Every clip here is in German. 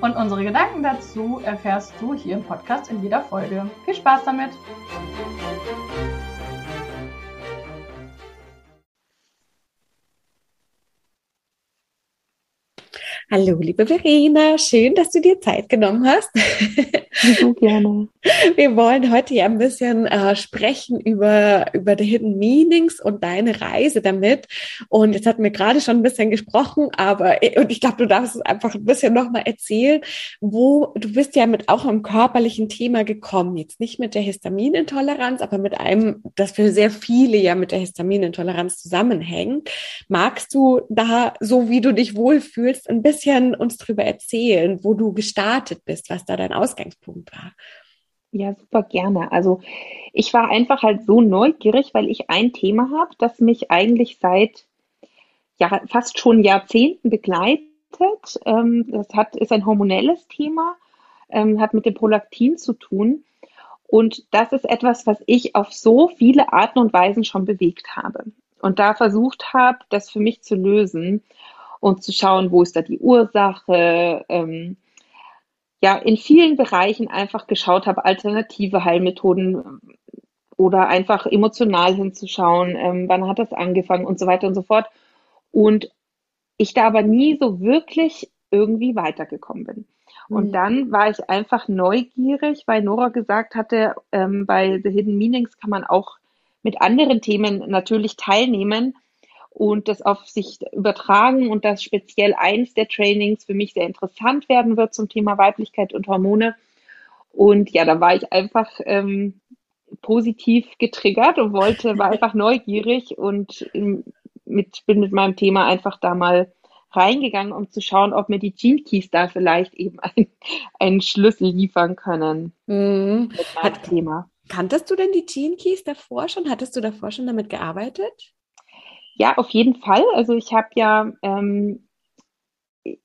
Und unsere Gedanken dazu erfährst du hier im Podcast in jeder Folge. Viel Spaß damit! Hallo, liebe Verena, schön, dass du dir Zeit genommen hast. So gerne. Wir wollen heute ja ein bisschen äh, sprechen über, über die Hidden Meanings und deine Reise damit. Und jetzt hatten wir gerade schon ein bisschen gesprochen, aber äh, und ich glaube, du darfst es einfach ein bisschen nochmal erzählen, wo du bist ja mit auch einem körperlichen Thema gekommen. Jetzt nicht mit der Histaminintoleranz, aber mit einem, das für sehr viele ja mit der Histaminintoleranz zusammenhängt. Magst du da, so wie du dich wohlfühlst, ein bisschen uns drüber erzählen, wo du gestartet bist, was da dein Ausgangspunkt war? Ja, super gerne. Also ich war einfach halt so neugierig, weil ich ein Thema habe, das mich eigentlich seit ja, fast schon Jahrzehnten begleitet. Ähm, das hat, ist ein hormonelles Thema, ähm, hat mit dem Prolaktin zu tun. Und das ist etwas, was ich auf so viele Arten und Weisen schon bewegt habe. Und da versucht habe, das für mich zu lösen und zu schauen, wo ist da die Ursache, ähm, ja in vielen Bereichen einfach geschaut habe, alternative Heilmethoden ähm, oder einfach emotional hinzuschauen, ähm, wann hat das angefangen und so weiter und so fort. Und ich da aber nie so wirklich irgendwie weitergekommen bin. Und mhm. dann war ich einfach neugierig, weil Nora gesagt hatte, ähm, bei The Hidden Meanings kann man auch mit anderen Themen natürlich teilnehmen und das auf sich übertragen und dass speziell eins der Trainings für mich sehr interessant werden wird zum Thema Weiblichkeit und Hormone. Und ja, da war ich einfach ähm, positiv getriggert und wollte, war einfach neugierig und mit, bin mit meinem Thema einfach da mal reingegangen, um zu schauen, ob mir die Gene Keys da vielleicht eben ein, einen Schlüssel liefern können. Mhm. Hat, Thema. Kanntest du denn die Gene Keys davor schon? Hattest du davor schon damit gearbeitet? Ja, auf jeden Fall. Also ich habe ja, ähm,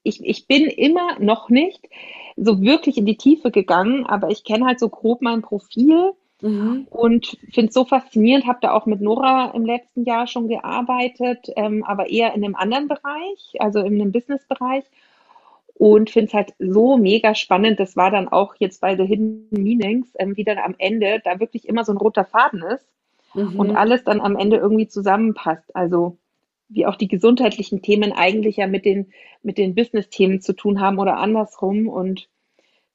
ich, ich bin immer noch nicht so wirklich in die Tiefe gegangen, aber ich kenne halt so grob mein Profil mhm. und finde es so faszinierend, habe da auch mit Nora im letzten Jahr schon gearbeitet, ähm, aber eher in einem anderen Bereich, also in einem Business-Bereich und finde es halt so mega spannend. Das war dann auch jetzt bei The Hidden Meanings, ähm, wie dann am Ende da wirklich immer so ein roter Faden ist mhm. und alles dann am Ende irgendwie zusammenpasst. Also wie auch die gesundheitlichen Themen eigentlich ja mit den, mit den Business-Themen zu tun haben oder andersrum. Und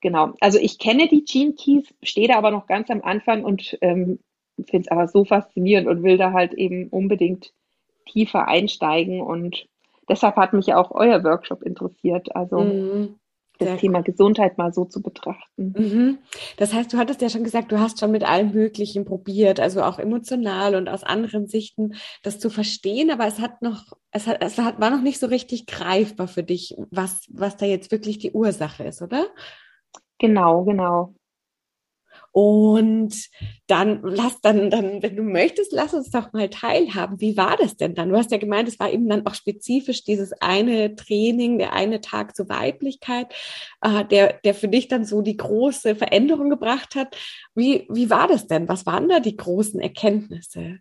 genau, also ich kenne die Gene Keys, stehe da aber noch ganz am Anfang und ähm, finde es aber so faszinierend und will da halt eben unbedingt tiefer einsteigen. Und deshalb hat mich auch euer Workshop interessiert. Also mhm das Sehr Thema Gesundheit mal so zu betrachten. Mhm. Das heißt, du hattest ja schon gesagt, du hast schon mit allem Möglichen probiert, also auch emotional und aus anderen Sichten das zu verstehen, aber es hat noch, es hat, es hat, war noch nicht so richtig greifbar für dich, was, was da jetzt wirklich die Ursache ist, oder? Genau, genau. Und dann lass dann, dann, wenn du möchtest, lass uns doch mal teilhaben. Wie war das denn dann? Du hast ja gemeint, es war eben dann auch spezifisch dieses eine Training, der eine Tag zur Weiblichkeit, äh, der, der für dich dann so die große Veränderung gebracht hat. Wie, wie war das denn? Was waren da die großen Erkenntnisse?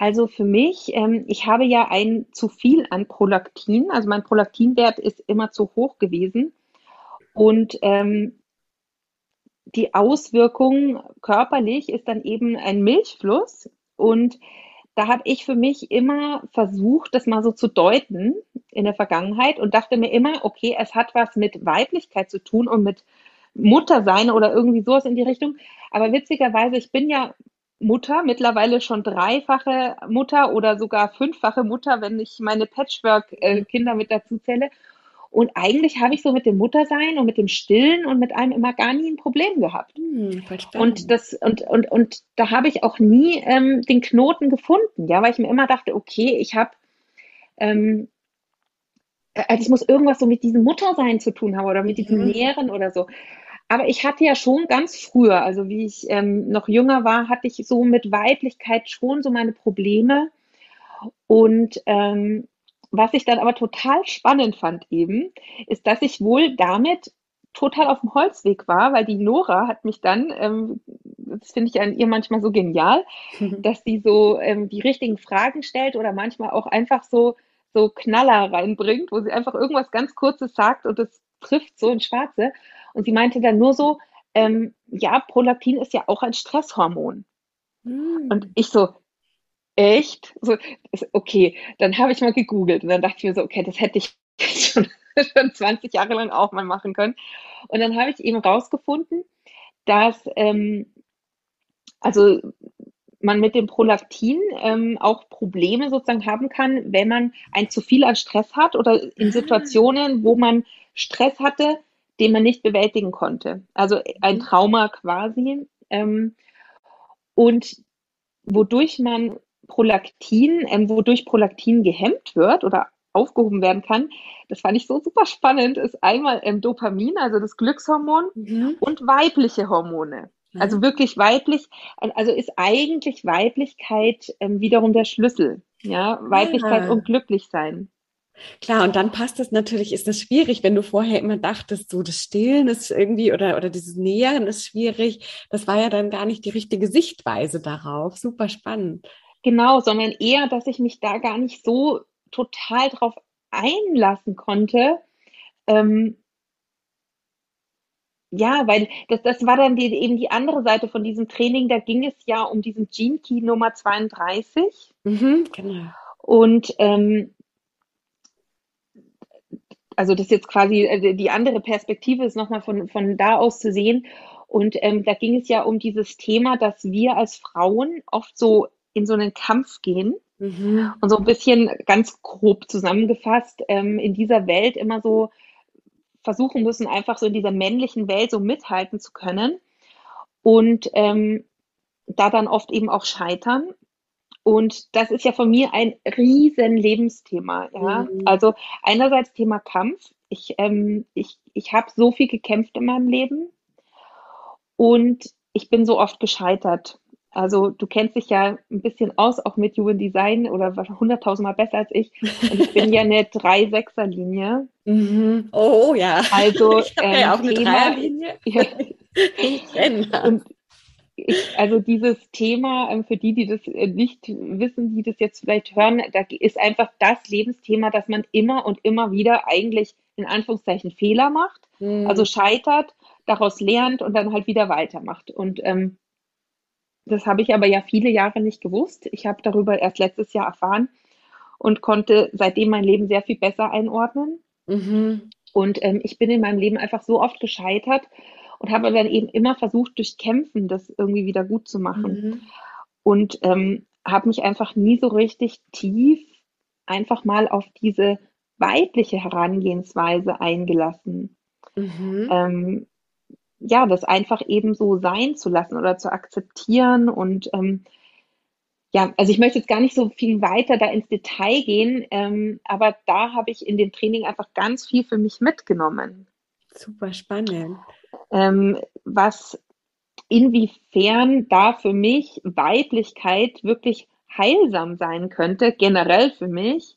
Also für mich, ähm, ich habe ja ein zu viel an Prolaktin, also mein Prolaktinwert ist immer zu hoch gewesen. Und ähm, die Auswirkung körperlich ist dann eben ein Milchfluss. Und da habe ich für mich immer versucht, das mal so zu deuten in der Vergangenheit und dachte mir immer, okay, es hat was mit Weiblichkeit zu tun und mit Muttersein oder irgendwie sowas in die Richtung. Aber witzigerweise, ich bin ja Mutter, mittlerweile schon dreifache Mutter oder sogar fünffache Mutter, wenn ich meine Patchwork-Kinder mit dazu zähle. Und eigentlich habe ich so mit dem Muttersein und mit dem Stillen und mit allem immer gar nie ein Problem gehabt. Hm, und das und und und da habe ich auch nie ähm, den Knoten gefunden, ja, weil ich mir immer dachte, okay, ich habe ähm, also ich muss irgendwas so mit diesem Muttersein zu tun haben oder mit diesem mhm. Nähren oder so. aber ich hatte ja schon ganz früher, also wie ich ähm, noch jünger war, hatte ich so mit Weiblichkeit schon so meine Probleme. Und ähm, was ich dann aber total spannend fand eben, ist, dass ich wohl damit total auf dem Holzweg war, weil die Nora hat mich dann, ähm, das finde ich an ihr manchmal so genial, dass sie so ähm, die richtigen Fragen stellt oder manchmal auch einfach so so Knaller reinbringt, wo sie einfach irgendwas ganz Kurzes sagt und es trifft so ins Schwarze. Und sie meinte dann nur so, ähm, ja, Prolaktin ist ja auch ein Stresshormon. Mhm. Und ich so, echt? So, okay, dann habe ich mal gegoogelt und dann dachte ich mir so, okay, das hätte ich schon, schon 20 Jahre lang auch mal machen können. Und dann habe ich eben rausgefunden, dass ähm, also man mit dem Prolaktin ähm, auch Probleme sozusagen haben kann, wenn man ein zu viel an Stress hat oder in ah. Situationen, wo man Stress hatte, den man nicht bewältigen konnte. Also ein mhm. Trauma quasi. Ähm, und wodurch man Prolaktin, ähm, wodurch Prolaktin gehemmt wird oder aufgehoben werden kann, das fand ich so super spannend, ist einmal ähm, Dopamin, also das Glückshormon, mhm. und weibliche Hormone. Also mhm. wirklich weiblich, also ist eigentlich Weiblichkeit ähm, wiederum der Schlüssel. Ja, Weiblichkeit ja. und glücklich sein. Klar, und dann passt das natürlich, ist das schwierig, wenn du vorher immer dachtest, so das Stillen ist irgendwie oder, oder dieses Nähern ist schwierig. Das war ja dann gar nicht die richtige Sichtweise darauf. Super spannend. Genau, sondern eher, dass ich mich da gar nicht so total drauf einlassen konnte, ähm, ja, weil das, das war dann die, eben die andere Seite von diesem Training. Da ging es ja um diesen Gene Key Nummer 32. Mhm, genau. Und ähm, also das ist jetzt quasi äh, die andere Perspektive ist nochmal von, von da aus zu sehen. Und ähm, da ging es ja um dieses Thema, dass wir als Frauen oft so in so einen Kampf gehen. Mhm. Und so ein bisschen ganz grob zusammengefasst, ähm, in dieser Welt immer so versuchen müssen, einfach so in dieser männlichen Welt so mithalten zu können und ähm, da dann oft eben auch scheitern. Und das ist ja von mir ein riesen Lebensthema. Ja? Mhm. Also einerseits Thema Kampf. Ich, ähm, ich, ich habe so viel gekämpft in meinem Leben und ich bin so oft gescheitert. Also du kennst dich ja ein bisschen aus, auch mit Human Design oder hunderttausendmal besser als ich. Und ich bin ja eine 3-6er-Linie. Mhm. Oh ja. Also ich ähm, ja auch eine Dreierlinie. Ja. Und ich, also dieses Thema, ähm, für die, die das äh, nicht wissen, die das jetzt vielleicht hören, da ist einfach das Lebensthema, dass man immer und immer wieder eigentlich in Anführungszeichen Fehler macht, mhm. also scheitert, daraus lernt und dann halt wieder weitermacht. Und ähm, das habe ich aber ja viele Jahre nicht gewusst. Ich habe darüber erst letztes Jahr erfahren und konnte seitdem mein Leben sehr viel besser einordnen. Mhm. Und ähm, ich bin in meinem Leben einfach so oft gescheitert und habe dann eben immer versucht, durch Kämpfen das irgendwie wieder gut zu machen. Mhm. Und ähm, habe mich einfach nie so richtig tief einfach mal auf diese weibliche Herangehensweise eingelassen. Mhm. Ähm, ja, das einfach eben so sein zu lassen oder zu akzeptieren und ähm, ja, also ich möchte jetzt gar nicht so viel weiter da ins Detail gehen, ähm, aber da habe ich in dem Training einfach ganz viel für mich mitgenommen. Super spannend. Ähm, was inwiefern da für mich Weiblichkeit wirklich heilsam sein könnte, generell für mich.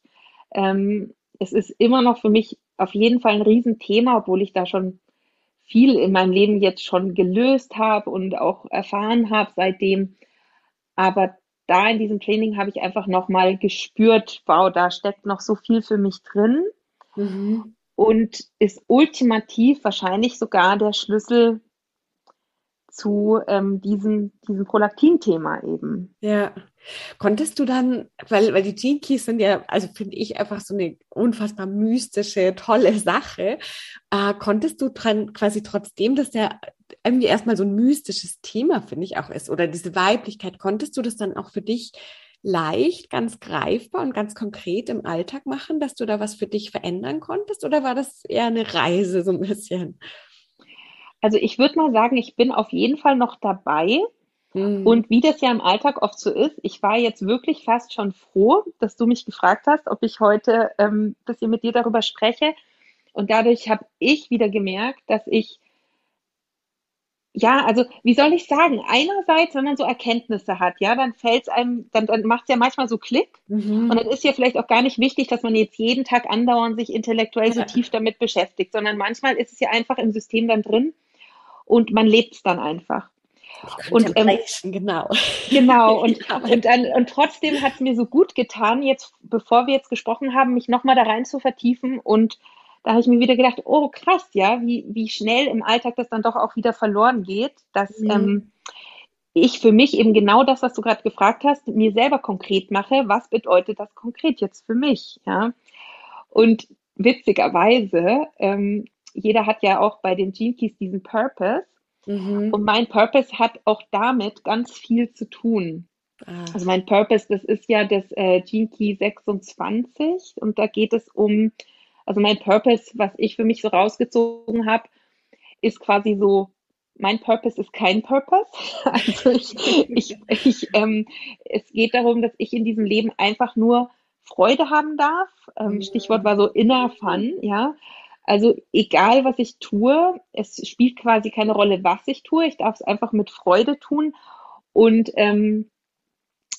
Ähm, es ist immer noch für mich auf jeden Fall ein Riesenthema, obwohl ich da schon viel in meinem Leben jetzt schon gelöst habe und auch erfahren habe seitdem. Aber da in diesem Training habe ich einfach nochmal gespürt, wow, da steckt noch so viel für mich drin. Mhm. Und ist ultimativ wahrscheinlich sogar der Schlüssel zu ähm, diesem, diesem Prolaktin-Thema eben. Ja. Konntest du dann, weil, weil die Gene Keys sind ja, also finde ich einfach so eine unfassbar mystische, tolle Sache, äh, konntest du dran quasi trotzdem, dass der irgendwie erstmal so ein mystisches Thema, finde ich auch ist, oder diese Weiblichkeit, konntest du das dann auch für dich leicht, ganz greifbar und ganz konkret im Alltag machen, dass du da was für dich verändern konntest, oder war das eher eine Reise so ein bisschen? Also ich würde mal sagen, ich bin auf jeden Fall noch dabei. Mhm. Und wie das ja im Alltag oft so ist, ich war jetzt wirklich fast schon froh, dass du mich gefragt hast, ob ich heute ähm, ein bisschen mit dir darüber spreche. Und dadurch habe ich wieder gemerkt, dass ich ja, also wie soll ich sagen? Einerseits, wenn man so Erkenntnisse hat, ja, dann fällt es einem, dann, dann macht es ja manchmal so Klick. Mhm. Und dann ist ja vielleicht auch gar nicht wichtig, dass man jetzt jeden Tag andauernd sich intellektuell so tief damit beschäftigt, sondern manchmal ist es ja einfach im System dann drin und man lebt es dann einfach. Und ähm, genau. Genau, und, und, dann, und trotzdem hat es mir so gut getan, jetzt, bevor wir jetzt gesprochen haben, mich nochmal da rein zu vertiefen und da habe ich mir wieder gedacht, oh krass, ja, wie, wie schnell im Alltag das dann doch auch wieder verloren geht, dass mhm. ähm, ich für mich eben genau das, was du gerade gefragt hast, mir selber konkret mache, was bedeutet das konkret jetzt für mich, ja. Und witzigerweise, ähm, jeder hat ja auch bei den Gene Keys diesen Purpose mhm. und mein Purpose hat auch damit ganz viel zu tun. Ah. Also mein Purpose, das ist ja das äh, Gene Key 26 und da geht es um also mein Purpose, was ich für mich so rausgezogen habe, ist quasi so, mein Purpose ist kein Purpose. Also ich, ich, ich ähm, es geht darum, dass ich in diesem Leben einfach nur Freude haben darf. Ähm, Stichwort war so inner fun, ja. Also egal, was ich tue, es spielt quasi keine Rolle, was ich tue. Ich darf es einfach mit Freude tun. Und ähm,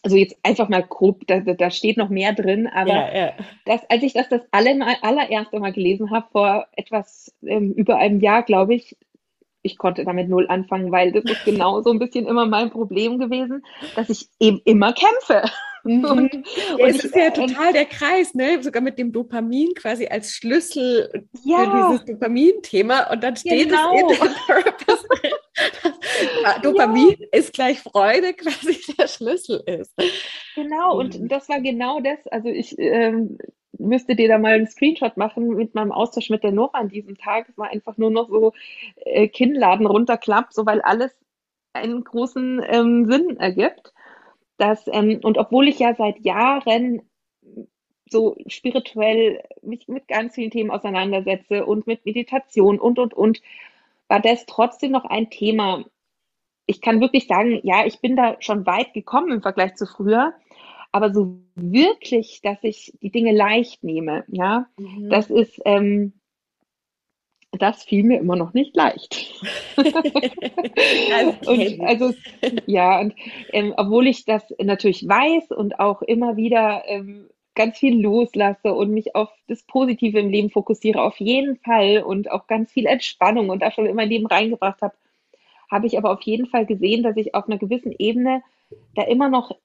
also jetzt einfach mal grob, da, da steht noch mehr drin, aber ja, ja. Das, als ich das das alle, allererste Mal gelesen habe, vor etwas ähm, über einem Jahr, glaube ich, ich konnte damit null anfangen, weil das ist genau so ein bisschen immer mein Problem gewesen, dass ich eben immer kämpfe. Mhm. Und, ja, es ist ja total der Kreis, ne? Sogar mit dem Dopamin quasi als Schlüssel ja. für dieses Dopamin-Thema. Und dann steht genau. es in Purpose. Dopamin ja. ist gleich Freude, quasi der Schlüssel ist. Genau, und mhm. das war genau das. Also ich ähm, müsste dir da mal einen Screenshot machen mit meinem Austausch mit der Nora an diesem Tag. Es war einfach nur noch so äh, Kinnladen runterklappt, so weil alles einen großen ähm, Sinn ergibt. Dass, ähm, und obwohl ich ja seit Jahren so spirituell mich mit ganz vielen Themen auseinandersetze und mit Meditation und, und, und, war das trotzdem noch ein Thema. Ich kann wirklich sagen, ja, ich bin da schon weit gekommen im Vergleich zu früher, aber so wirklich, dass ich die Dinge leicht nehme, ja, mhm. das ist, ähm, das fiel mir immer noch nicht leicht. und also ja, und ähm, obwohl ich das natürlich weiß und auch immer wieder ähm, ganz viel loslasse und mich auf das Positive im Leben fokussiere, auf jeden Fall und auch ganz viel Entspannung und da schon in mein Leben reingebracht habe, habe ich aber auf jeden Fall gesehen, dass ich auf einer gewissen Ebene da immer noch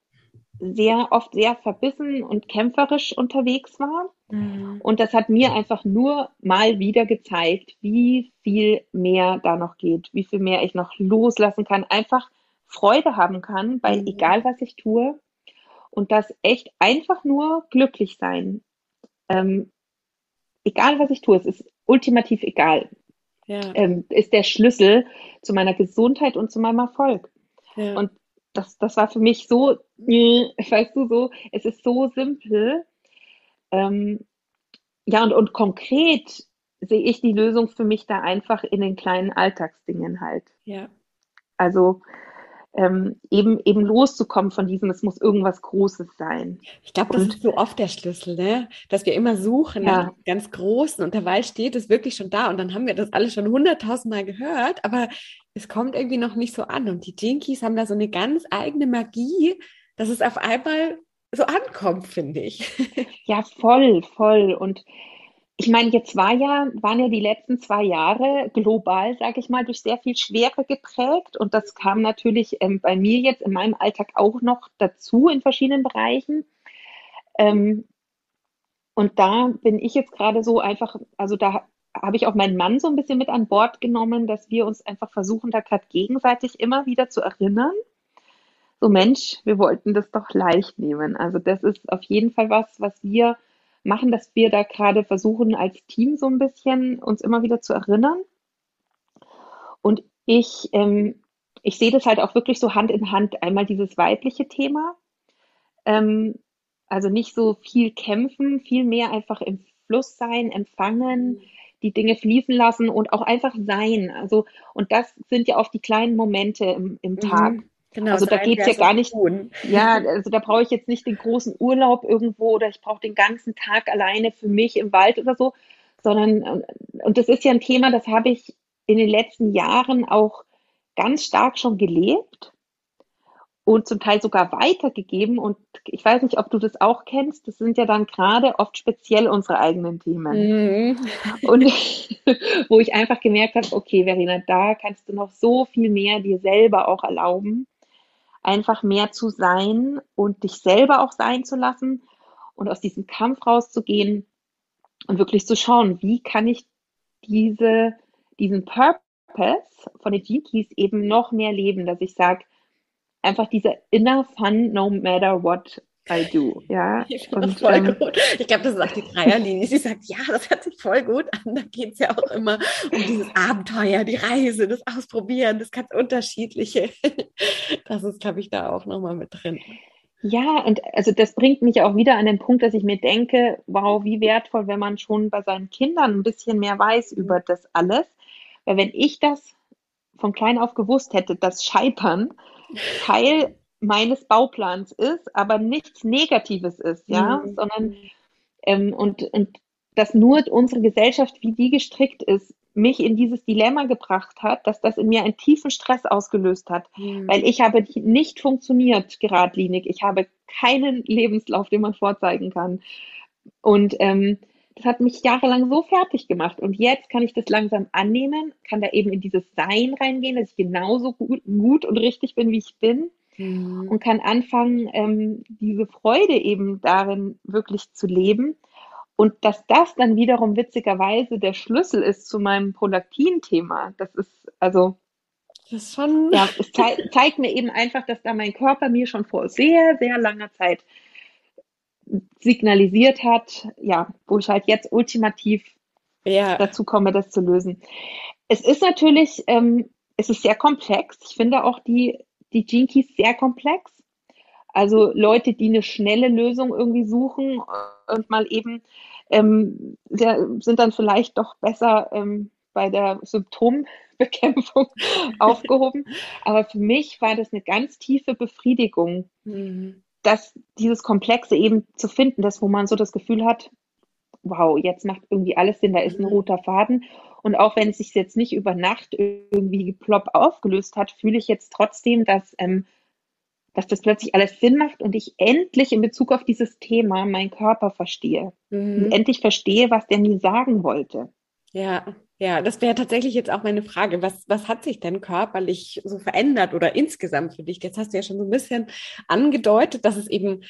sehr oft sehr verbissen und kämpferisch unterwegs war. Mhm. Und das hat mir einfach nur mal wieder gezeigt, wie viel mehr da noch geht, wie viel mehr ich noch loslassen kann, einfach Freude haben kann, weil mhm. egal was ich tue, und das echt einfach nur glücklich sein. Ähm, egal was ich tue, es ist ultimativ egal. Ja. Ähm, ist der Schlüssel zu meiner Gesundheit und zu meinem Erfolg. Ja. Und das, das war für mich so, weißt du, so, es ist so simpel. Ähm, ja, und, und konkret sehe ich die Lösung für mich da einfach in den kleinen Alltagsdingen halt. Ja. Also ähm, eben, eben loszukommen von diesem, es muss irgendwas Großes sein. Ich glaube, das ist so oft der Schlüssel, ne? dass wir immer suchen ja. nach ganz Großen und derweil steht es wirklich schon da und dann haben wir das alle schon hunderttausendmal gehört, aber es kommt irgendwie noch nicht so an und die Jinkies haben da so eine ganz eigene Magie, dass es auf einmal so ankommt, finde ich. Ja, voll, voll und ich meine, jetzt war ja, waren ja die letzten zwei Jahre global, sage ich mal, durch sehr viel Schwere geprägt. Und das kam natürlich ähm, bei mir jetzt in meinem Alltag auch noch dazu in verschiedenen Bereichen. Ähm, und da bin ich jetzt gerade so einfach, also da habe ich auch meinen Mann so ein bisschen mit an Bord genommen, dass wir uns einfach versuchen, da gerade gegenseitig immer wieder zu erinnern. So Mensch, wir wollten das doch leicht nehmen. Also das ist auf jeden Fall was, was wir machen, dass wir da gerade versuchen, als Team so ein bisschen uns immer wieder zu erinnern. Und ich, ähm, ich sehe das halt auch wirklich so Hand in Hand. Einmal dieses weibliche Thema, ähm, also nicht so viel kämpfen, viel mehr einfach im Fluss sein, empfangen, die Dinge fließen lassen und auch einfach sein. Also, und das sind ja oft die kleinen Momente im, im Tag. Mhm. Genau, also da geht es ja gar nicht. Tun. Ja, also da brauche ich jetzt nicht den großen Urlaub irgendwo oder ich brauche den ganzen Tag alleine für mich im Wald oder so, sondern und das ist ja ein Thema, das habe ich in den letzten Jahren auch ganz stark schon gelebt und zum Teil sogar weitergegeben. Und ich weiß nicht, ob du das auch kennst. Das sind ja dann gerade oft speziell unsere eigenen Themen. Mhm. Und wo ich einfach gemerkt habe, okay, Verena, da kannst du noch so viel mehr dir selber auch erlauben, einfach mehr zu sein und dich selber auch sein zu lassen und aus diesem Kampf rauszugehen und wirklich zu schauen, wie kann ich diese, diesen Purpose von den Jinkies eben noch mehr leben, dass ich sage, einfach dieser inner fun no matter what I do. Ja, ich und, voll ähm, gut. Ich glaube, das ist auch die Dreierlinie. Sie sagt, ja, das hört sich voll gut an. Da geht es ja auch immer um dieses Abenteuer, die Reise, das Ausprobieren, das ganz unterschiedliche. Das ist, glaube ich, da auch nochmal mit drin. Ja, und also das bringt mich auch wieder an den Punkt, dass ich mir denke, wow, wie wertvoll, wenn man schon bei seinen Kindern ein bisschen mehr weiß über das alles. Weil wenn ich das von klein auf gewusst hätte, dass Scheitern Teil meines Bauplans ist, aber nichts Negatives ist, ja, mhm. sondern ähm, und, und dass nur unsere Gesellschaft, wie die gestrickt ist, mich in dieses Dilemma gebracht hat, dass das in mir einen tiefen Stress ausgelöst hat, mhm. weil ich habe nicht funktioniert geradlinig. Ich habe keinen Lebenslauf, den man vorzeigen kann. Und ähm, das hat mich jahrelang so fertig gemacht. Und jetzt kann ich das langsam annehmen, kann da eben in dieses Sein reingehen, dass ich genauso gut, gut und richtig bin, wie ich bin. Mhm. Und kann anfangen, ähm, diese Freude eben darin wirklich zu leben. Und dass das dann wiederum witzigerweise der Schlüssel ist zu meinem Prolaktin-Thema. Das ist also das ist schon. Ja, es zei zeigt mir eben einfach, dass da mein Körper mir schon vor sehr, sehr langer Zeit signalisiert hat, ja, wo ich halt jetzt ultimativ ja. dazu komme, das zu lösen. Es ist natürlich, ähm, es ist sehr komplex. Ich finde auch die, die Keys sehr komplex. Also Leute, die eine schnelle Lösung irgendwie suchen und mal eben ähm, sind dann vielleicht doch besser ähm, bei der Symptombekämpfung aufgehoben. Aber für mich war das eine ganz tiefe Befriedigung, mhm das, dieses Komplexe eben zu finden, das, wo man so das Gefühl hat, wow, jetzt macht irgendwie alles Sinn, da ist ein mhm. roter Faden. Und auch wenn es sich jetzt nicht über Nacht irgendwie plopp aufgelöst hat, fühle ich jetzt trotzdem, dass, ähm, dass das plötzlich alles Sinn macht und ich endlich in Bezug auf dieses Thema meinen Körper verstehe. Mhm. Und endlich verstehe, was der mir sagen wollte. Ja, ja, das wäre tatsächlich jetzt auch meine Frage. Was, was hat sich denn körperlich so verändert oder insgesamt für dich? Jetzt hast du ja schon so ein bisschen angedeutet, dass es eben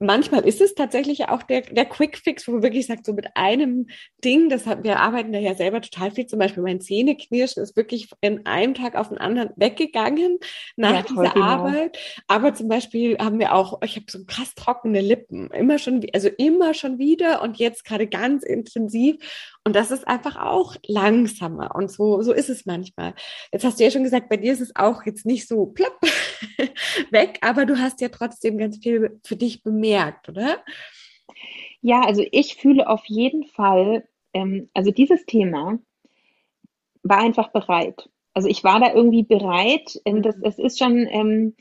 manchmal ist es tatsächlich auch der, der Quick Fix, wo man wirklich sagt, so mit einem Ding, das hat, wir arbeiten da ja selber total viel, zum Beispiel mein Zähneknirschen ist wirklich in einem Tag auf den anderen weggegangen nach ja, dieser genau. Arbeit. Aber zum Beispiel haben wir auch, ich habe so krass trockene Lippen, immer schon, also immer schon wieder und jetzt gerade ganz intensiv. Und das ist einfach auch langsamer. Und so, so ist es manchmal. Jetzt hast du ja schon gesagt, bei dir ist es auch jetzt nicht so plopp weg, aber du hast ja trotzdem ganz viel für dich bemerkt, oder? Ja, also ich fühle auf jeden Fall, ähm, also dieses Thema war einfach bereit. Also ich war da irgendwie bereit. Ähm, das, das ist schon, ähm,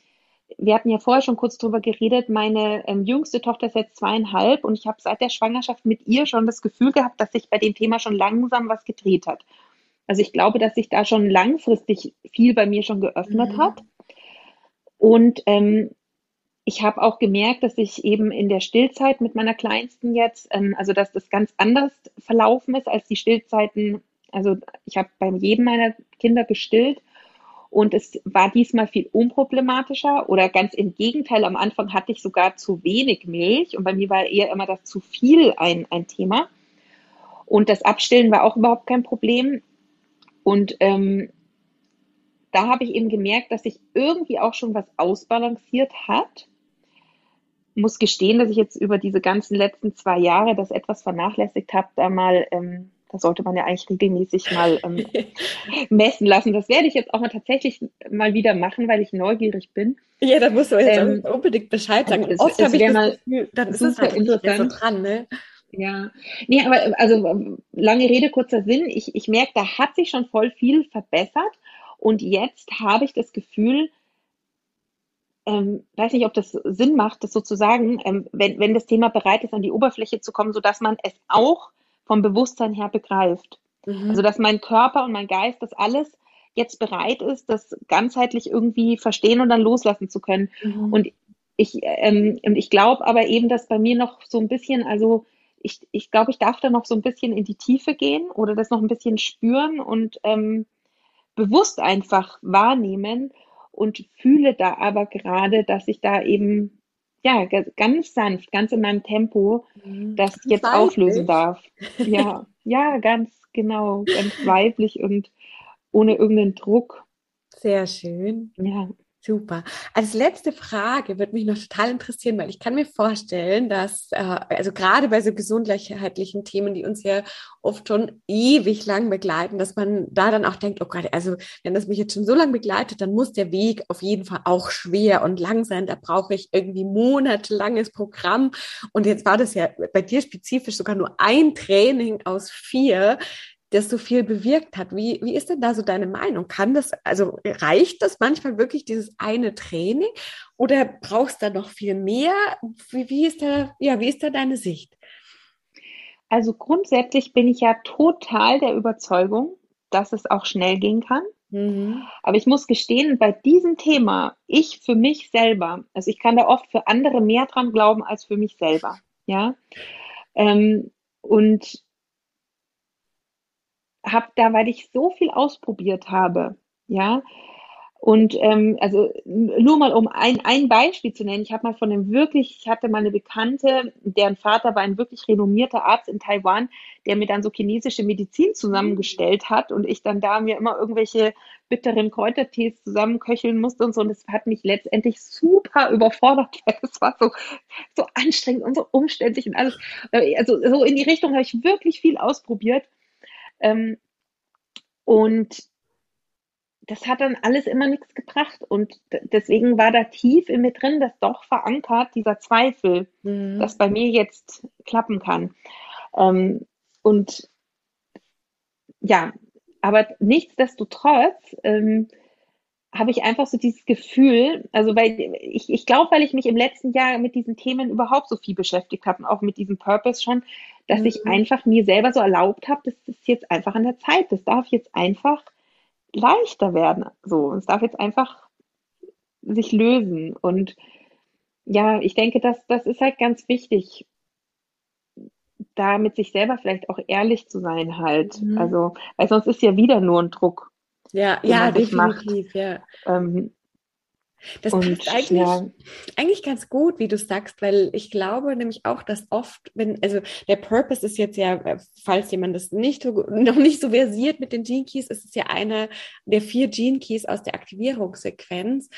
wir hatten ja vorher schon kurz drüber geredet, meine ähm, jüngste Tochter ist jetzt zweieinhalb und ich habe seit der Schwangerschaft mit ihr schon das Gefühl gehabt, dass sich bei dem Thema schon langsam was gedreht hat. Also ich glaube, dass sich da schon langfristig viel bei mir schon geöffnet mhm. hat. Und ähm, ich habe auch gemerkt, dass ich eben in der Stillzeit mit meiner Kleinsten jetzt, ähm, also dass das ganz anders verlaufen ist als die Stillzeiten. Also ich habe bei jedem meiner Kinder gestillt und es war diesmal viel unproblematischer oder ganz im Gegenteil. Am Anfang hatte ich sogar zu wenig Milch und bei mir war eher immer das zu viel ein, ein Thema. Und das Abstillen war auch überhaupt kein Problem. Und ähm, da habe ich eben gemerkt, dass sich irgendwie auch schon was ausbalanciert hat. Muss gestehen, dass ich jetzt über diese ganzen letzten zwei Jahre das etwas vernachlässigt habe, da mal, ähm, da sollte man ja eigentlich regelmäßig mal ähm, messen lassen. Das werde ich jetzt auch mal tatsächlich mal wieder machen, weil ich neugierig bin. Ja, da musst du jetzt ähm, unbedingt Bescheid sagen. Und oft habe ich das Gefühl, dann ist es halt interessant. so dran, ne? Ja, nee, aber also lange Rede, kurzer Sinn. Ich, ich merke, da hat sich schon voll viel verbessert. Und jetzt habe ich das Gefühl, ähm, weiß nicht, ob das Sinn macht, das sozusagen, ähm, wenn, wenn das Thema bereit ist, an die Oberfläche zu kommen, sodass man es auch vom Bewusstsein her begreift. Mhm. Also, dass mein Körper und mein Geist das alles jetzt bereit ist, das ganzheitlich irgendwie verstehen und dann loslassen zu können. Mhm. Und ich, ähm, und ich glaube aber eben, dass bei mir noch so ein bisschen, also ich, ich glaube, ich darf da noch so ein bisschen in die Tiefe gehen oder das noch ein bisschen spüren und ähm, bewusst einfach wahrnehmen und fühle da aber gerade, dass ich da eben ja ganz sanft, ganz in meinem Tempo mhm. das ganz jetzt weiblich. auflösen darf. Ja, ja, ganz genau, ganz weiblich und ohne irgendeinen Druck. Sehr schön. Ja. Super. Als letzte Frage würde mich noch total interessieren, weil ich kann mir vorstellen, dass, äh, also gerade bei so gesundheitlichen Themen, die uns ja oft schon ewig lang begleiten, dass man da dann auch denkt, oh Gott, also wenn das mich jetzt schon so lange begleitet, dann muss der Weg auf jeden Fall auch schwer und lang sein. Da brauche ich irgendwie monatelanges Programm. Und jetzt war das ja bei dir spezifisch sogar nur ein Training aus vier das so viel bewirkt hat. Wie, wie ist denn da so deine Meinung? Kann das, also reicht das manchmal wirklich dieses eine Training oder brauchst du da noch viel mehr? Wie, wie ist da, ja, wie ist da deine Sicht? Also grundsätzlich bin ich ja total der Überzeugung, dass es auch schnell gehen kann. Mhm. Aber ich muss gestehen, bei diesem Thema, ich für mich selber, also ich kann da oft für andere mehr dran glauben als für mich selber. Ja. Ähm, und habe da, weil ich so viel ausprobiert habe, ja, und ähm, also nur mal um ein, ein Beispiel zu nennen, ich habe mal von einem wirklich, ich hatte mal eine Bekannte, deren Vater war ein wirklich renommierter Arzt in Taiwan, der mir dann so chinesische Medizin zusammengestellt hat und ich dann da mir immer irgendwelche bitteren Kräutertees zusammenköcheln musste und so. Und das hat mich letztendlich super überfordert, es war so, so anstrengend und so umständlich und alles. Äh, also so in die Richtung habe ich wirklich viel ausprobiert. Ähm, und das hat dann alles immer nichts gebracht. Und deswegen war da tief in mir drin, das doch verankert, dieser Zweifel, mhm. dass bei mir jetzt klappen kann. Ähm, und ja, aber nichtsdestotrotz ähm, habe ich einfach so dieses Gefühl, also weil ich, ich glaube, weil ich mich im letzten Jahr mit diesen Themen überhaupt so viel beschäftigt habe und auch mit diesem Purpose schon, dass mhm. ich einfach mir selber so erlaubt habe, das ist jetzt einfach an der Zeit, das darf jetzt einfach leichter werden. So, es darf jetzt einfach sich lösen. Und ja, ich denke, dass das ist halt ganz wichtig, da mit sich selber vielleicht auch ehrlich zu sein halt. Mhm. Also, weil sonst ist ja wieder nur ein Druck. Ja, ja, definitiv, ja. Ähm, das und, passt eigentlich, ja. eigentlich ganz gut, wie du sagst, weil ich glaube nämlich auch, dass oft, wenn, also der Purpose ist jetzt ja, äh, falls jemand das nicht noch nicht so versiert mit den Gene Keys, ist es ja einer der vier Gene Keys aus der Aktivierungssequenz.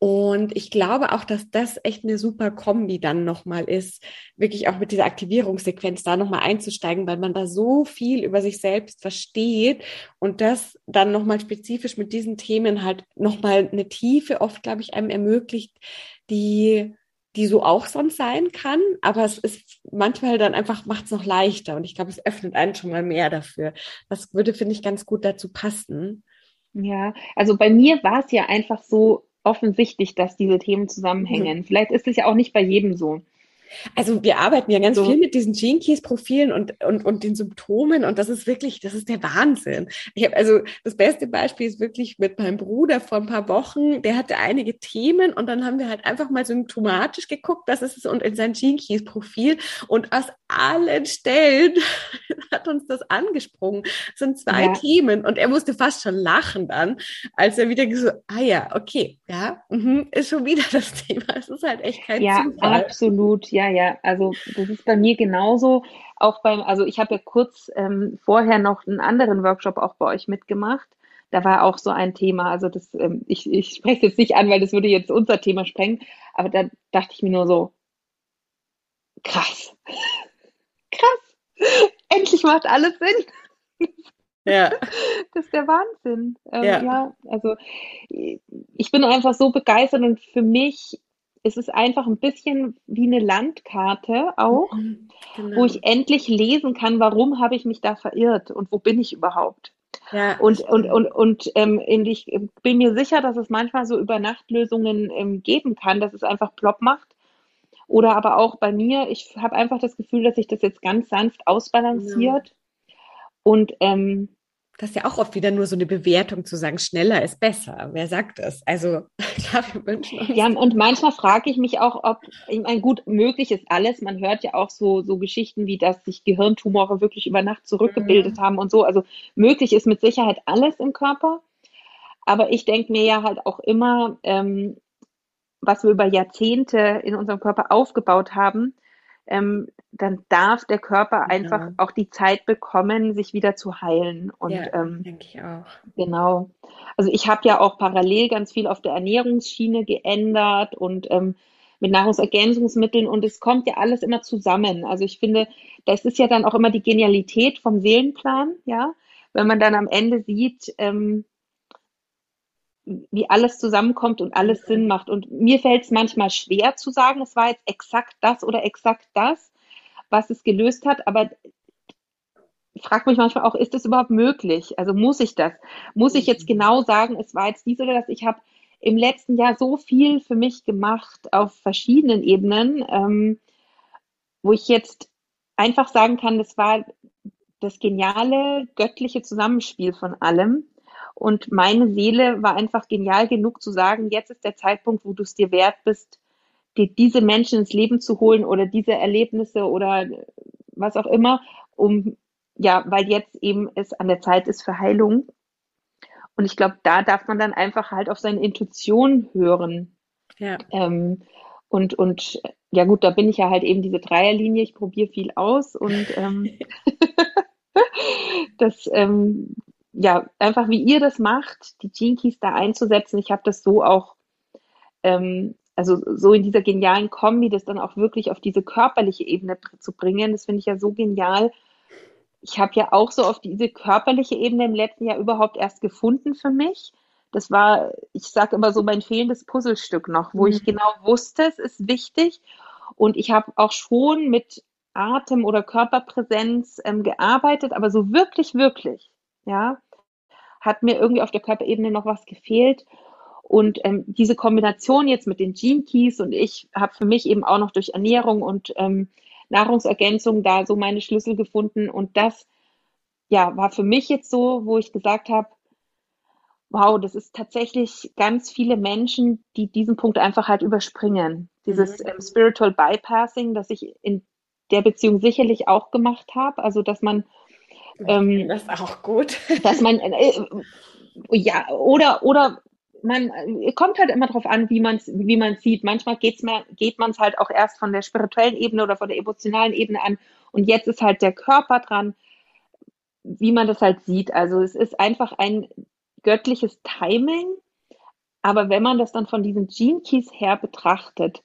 Und ich glaube auch, dass das echt eine super Kombi dann nochmal ist, wirklich auch mit dieser Aktivierungssequenz da nochmal einzusteigen, weil man da so viel über sich selbst versteht und das dann nochmal spezifisch mit diesen Themen halt nochmal eine Tiefe oft, glaube ich, einem ermöglicht, die die so auch sonst sein kann, aber es ist manchmal dann einfach macht es noch leichter und ich glaube, es öffnet einen schon mal mehr dafür. Das würde, finde ich, ganz gut dazu passen. Ja, also bei mir war es ja einfach so, offensichtlich, dass diese Themen zusammenhängen. Mhm. Vielleicht ist es ja auch nicht bei jedem so. Also wir arbeiten ja ganz so. viel mit diesen Gene Keys Profilen und, und, und den Symptomen und das ist wirklich, das ist der Wahnsinn. Ich habe also das beste Beispiel ist wirklich mit meinem Bruder vor ein paar Wochen, der hatte einige Themen und dann haben wir halt einfach mal symptomatisch geguckt, was ist es und in sein Gene Keys Profil und aus allen Stellen hat uns das angesprungen. Das sind zwei ja. Themen und er musste fast schon lachen dann, als er wieder so, ah ja, okay, ja, mh, ist schon wieder das Thema. Es ist halt echt kein ja, Zufall. Ja, absolut. Ja, ja. Also das ist bei mir genauso. Auch beim, also ich habe ja kurz ähm, vorher noch einen anderen Workshop auch bei euch mitgemacht. Da war auch so ein Thema. Also das, ähm, ich, ich spreche es jetzt nicht an, weil das würde jetzt unser Thema sprengen. Aber da dachte ich mir nur so, krass krass. Endlich macht alles Sinn. Ja. Das ist der Wahnsinn. Ähm, ja. ja, also ich bin einfach so begeistert und für mich ist es einfach ein bisschen wie eine Landkarte auch, mhm, genau. wo ich endlich lesen kann, warum habe ich mich da verirrt und wo bin ich überhaupt. Ja, und, und, und, und ähm, ich bin mir sicher, dass es manchmal so Übernachtlösungen ähm, geben kann, dass es einfach plopp macht oder aber auch bei mir, ich habe einfach das Gefühl, dass sich das jetzt ganz sanft ausbalanciert. Ja. Und ähm, das ist ja auch oft wieder nur so eine Bewertung zu sagen, schneller ist besser. Wer sagt das? Also klar, wir wünschen uns. Ja, und manchmal frage ich mich auch, ob, ich meine, gut, möglich ist alles. Man hört ja auch so, so Geschichten wie, dass sich Gehirntumore wirklich über Nacht zurückgebildet mhm. haben und so. Also möglich ist mit Sicherheit alles im Körper. Aber ich denke mir ja halt auch immer, ähm, was wir über Jahrzehnte in unserem Körper aufgebaut haben, ähm, dann darf der Körper genau. einfach auch die Zeit bekommen, sich wieder zu heilen. Und ja, ähm, denke ich auch. Genau. Also ich habe ja auch parallel ganz viel auf der Ernährungsschiene geändert und ähm, mit Nahrungsergänzungsmitteln und es kommt ja alles immer zusammen. Also ich finde, das ist ja dann auch immer die Genialität vom Seelenplan, ja, wenn man dann am Ende sieht, ähm, wie alles zusammenkommt und alles Sinn macht. Und mir fällt es manchmal schwer zu sagen, es war jetzt exakt das oder exakt das, was es gelöst hat, aber ich frage mich manchmal auch, ist das überhaupt möglich? Also muss ich das? Muss ich jetzt genau sagen, es war jetzt dies oder das? Ich habe im letzten Jahr so viel für mich gemacht auf verschiedenen Ebenen, ähm, wo ich jetzt einfach sagen kann, das war das geniale, göttliche Zusammenspiel von allem. Und meine Seele war einfach genial genug zu sagen, jetzt ist der Zeitpunkt, wo du es dir wert bist, dir diese Menschen ins Leben zu holen oder diese Erlebnisse oder was auch immer, um, ja, weil jetzt eben es an der Zeit ist für Heilung. Und ich glaube, da darf man dann einfach halt auf seine Intuition hören. Ja. Ähm, und, und ja gut, da bin ich ja halt eben diese Dreierlinie, ich probiere viel aus und ähm, das ähm, ja, einfach wie ihr das macht, die Gene Keys da einzusetzen. Ich habe das so auch, ähm, also so in dieser genialen Kombi, das dann auch wirklich auf diese körperliche Ebene zu bringen, das finde ich ja so genial. Ich habe ja auch so auf diese körperliche Ebene im letzten Jahr überhaupt erst gefunden für mich. Das war, ich sage immer so, mein fehlendes Puzzlestück noch, wo mhm. ich genau wusste, es ist wichtig. Und ich habe auch schon mit Atem oder Körperpräsenz ähm, gearbeitet, aber so wirklich, wirklich, ja, hat mir irgendwie auf der Körperebene noch was gefehlt. Und ähm, diese Kombination jetzt mit den Gene Keys und ich habe für mich eben auch noch durch Ernährung und ähm, Nahrungsergänzung da so meine Schlüssel gefunden. Und das ja, war für mich jetzt so, wo ich gesagt habe, wow, das ist tatsächlich ganz viele Menschen, die diesen Punkt einfach halt überspringen. Dieses mhm. ähm, Spiritual Bypassing, das ich in der Beziehung sicherlich auch gemacht habe. Also, dass man ähm, das ist auch gut. dass man, äh, ja, oder, oder man äh, kommt halt immer darauf an, wie man es wie man's sieht. Manchmal geht's mehr, geht man es halt auch erst von der spirituellen Ebene oder von der emotionalen Ebene an. Und jetzt ist halt der Körper dran, wie man das halt sieht. Also es ist einfach ein göttliches Timing. Aber wenn man das dann von diesen Gene Keys her betrachtet,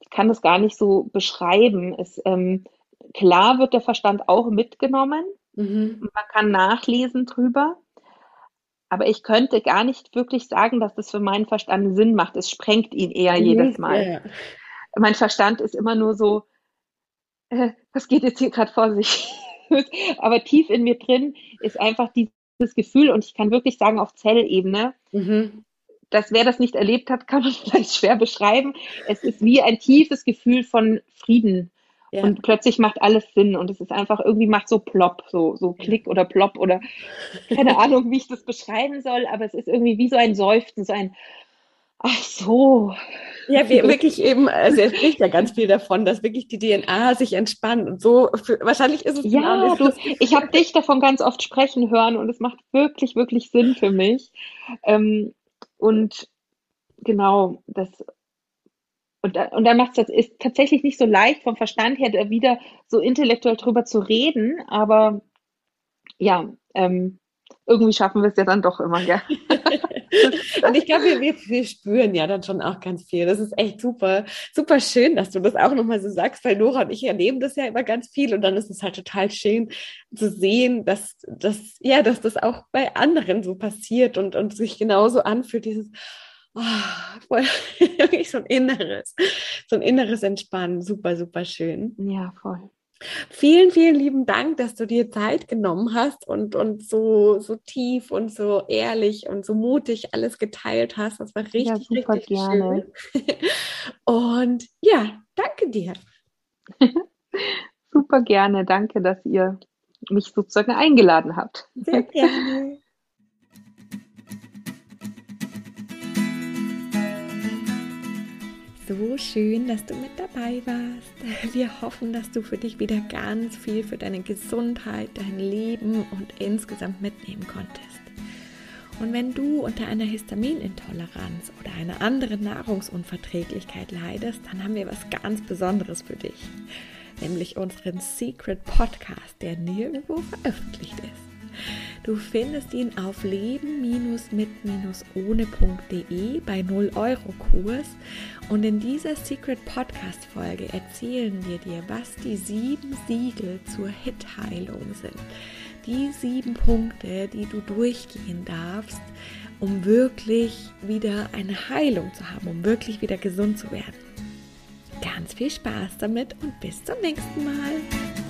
ich kann das gar nicht so beschreiben. Es, ähm, Klar wird der Verstand auch mitgenommen. Mhm. Man kann nachlesen drüber. Aber ich könnte gar nicht wirklich sagen, dass das für meinen Verstand Sinn macht. Es sprengt ihn eher mhm. jedes Mal. Ja, ja. Mein Verstand ist immer nur so, äh, was geht jetzt hier gerade vor sich? Aber tief in mir drin ist einfach dieses Gefühl und ich kann wirklich sagen, auf Zellebene, mhm. dass wer das nicht erlebt hat, kann man vielleicht schwer beschreiben. Es ist wie ein tiefes Gefühl von Frieden ja. Und plötzlich macht alles Sinn und es ist einfach irgendwie macht so plopp, so, so Klick oder plopp oder keine Ahnung, wie ich das beschreiben soll, aber es ist irgendwie wie so ein Seufzen, so ein Ach so. Ja, wir, wirklich eben, also er spricht ja ganz viel davon, dass wirklich die DNA sich entspannt und so, für, wahrscheinlich ist es Ja, du, ich habe dich davon ganz oft sprechen hören und es macht wirklich, wirklich Sinn für mich. Ähm, und genau, das, und, und dann macht es ist tatsächlich nicht so leicht vom Verstand her da wieder so intellektuell drüber zu reden, aber ja, ähm, irgendwie schaffen wir es ja dann doch immer, ja. und ich glaube, wir, wir, wir, spüren ja dann schon auch ganz viel. Das ist echt super, super schön, dass du das auch nochmal so sagst, weil Nora und ich erleben das ja immer ganz viel und dann ist es halt total schön zu sehen, dass, dass, ja, dass das auch bei anderen so passiert und, und sich genauso anfühlt, dieses, oh, voll, wirklich so ein inneres, so ein inneres Entspannen. Super, super schön. Ja, voll. Vielen, vielen lieben Dank, dass du dir Zeit genommen hast und, und so, so tief und so ehrlich und so mutig alles geteilt hast. Das war richtig, ja, richtig gerne. schön. Und ja, danke dir. super gerne. Danke, dass ihr mich sozusagen eingeladen habt. Sehr gerne. So schön, dass du mit dabei warst. Wir hoffen, dass du für dich wieder ganz viel für deine Gesundheit, dein Leben und insgesamt mitnehmen konntest. Und wenn du unter einer Histaminintoleranz oder einer anderen Nahrungsunverträglichkeit leidest, dann haben wir was ganz Besonderes für dich, nämlich unseren Secret Podcast, der nirgendwo veröffentlicht ist. Du findest ihn auf leben-mit-ohne.de bei 0 Euro Kurs und in dieser Secret Podcast Folge erzählen wir dir, was die sieben Siegel zur Hit-Heilung sind die sieben Punkte, die du durchgehen darfst, um wirklich wieder eine Heilung zu haben, um wirklich wieder gesund zu werden. Ganz viel Spaß damit und bis zum nächsten Mal.